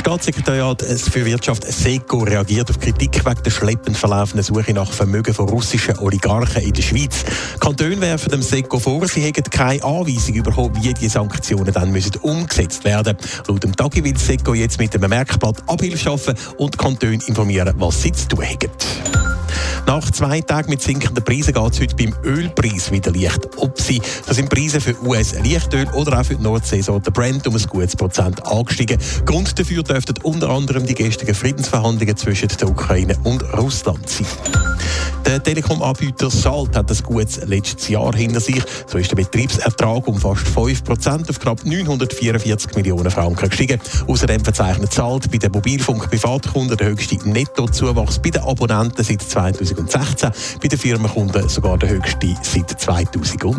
Staatssekretariat für Wirtschaft SECO reagiert auf Kritik wegen der schleppend verlaufenden Suche nach Vermögen von russischen Oligarchen in der Schweiz. Kantone werfen dem SECO vor, sie hätten keine Anweisung bekommen, wie die Sanktionen dann müssen umgesetzt werden Laut dem Tagi will SECO jetzt mit einem Merkblatt Abhilfe schaffen und Kantone informieren, was sie zu tun haben. Nach zwei Tagen mit sinkenden Preisen geht es heute beim Ölpreis wieder leicht ob sie. Da sind Preise für US-Lichtöl oder auch für die Nordseesorte Brent um ein gutes Prozent angestiegen. Grund dafür dürften unter anderem die gestrigen Friedensverhandlungen zwischen der Ukraine und Russland sein. Der Telekom-Anbieter Salt hat ein gutes letztes Jahr hinter sich. So ist der Betriebsertrag um fast 5% auf knapp 944 Millionen Franken gestiegen. Außerdem verzeichnet Salt bei den Mobilfunk-Privatkunden den höchsten Nettozuwachs bei den Abonnenten seit 2016, bei den Firmenkunden sogar der höchste seit 2010.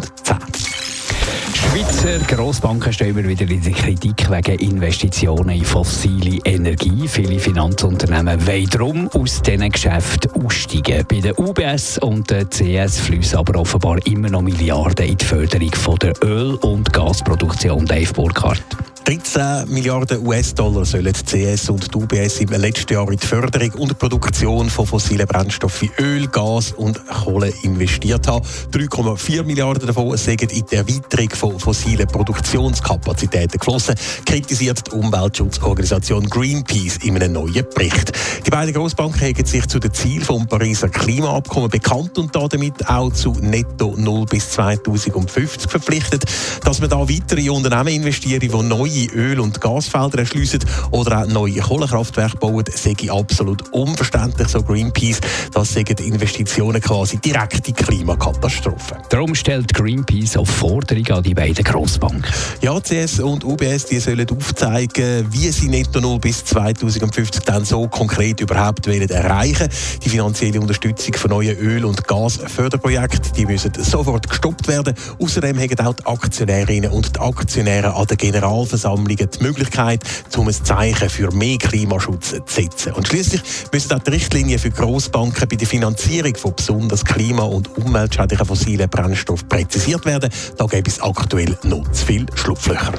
Schweizer Grossbanken stehen immer wieder in der Kritik wegen Investitionen in fossile Energie. Viele Finanzunternehmen wollen darum aus diesen Geschäften aussteigen. Bei der UBS und der CS fließen aber offenbar immer noch Milliarden in die Förderung von der Öl- und Gasproduktion. Dave Burkhardt. 13 Milliarden US-Dollar sollen CS und die UBS im letzten Jahr in die Förderung und Produktion von fossilen Brennstoffen wie Öl, Gas und Kohle investiert haben. 3,4 Milliarden davon sind in die Erweiterung von fossilen Produktionskapazitäten geflossen, kritisiert die Umweltschutzorganisation Greenpeace in einem neuen Bericht. Die beiden Grossbanken haben sich zu den Zielen des Pariser Klimaabkommen bekannt und damit auch zu Netto Null bis 2050 verpflichtet. Dass man da weitere Unternehmen investieren, die neue neue Öl- und Gasfelder erschliessen oder auch neue Kohlekraftwerke bauen, sei absolut unverständlich, so Greenpeace. Das sind Investitionen quasi direkte Klimakatastrophen. Darum stellt Greenpeace auf Forderung an die beiden Grossbanken. Ja, CS und UBS die sollen aufzeigen, wie sie Netto Null bis 2050 dann so konkret überhaupt wollen erreichen Die finanzielle Unterstützung von neuen Öl- und Gasförderprojekten die müssen sofort gestoppt werden. Außerdem haben auch die Aktionärinnen und die Aktionäre an der Generalversammlung Versammlungen die Möglichkeit, um ein Zeichen für mehr Klimaschutz zu setzen. Und schließlich müssen auch die Richtlinien für Grossbanken bei der Finanzierung von besonders klima- und umweltschädlichen fossilen Brennstoffen präzisiert werden. Da gibt es aktuell noch zu viele Schlupflöcher.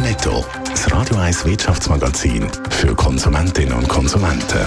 Netto, das Radio 1 Wirtschaftsmagazin für Konsumentinnen und Konsumenten.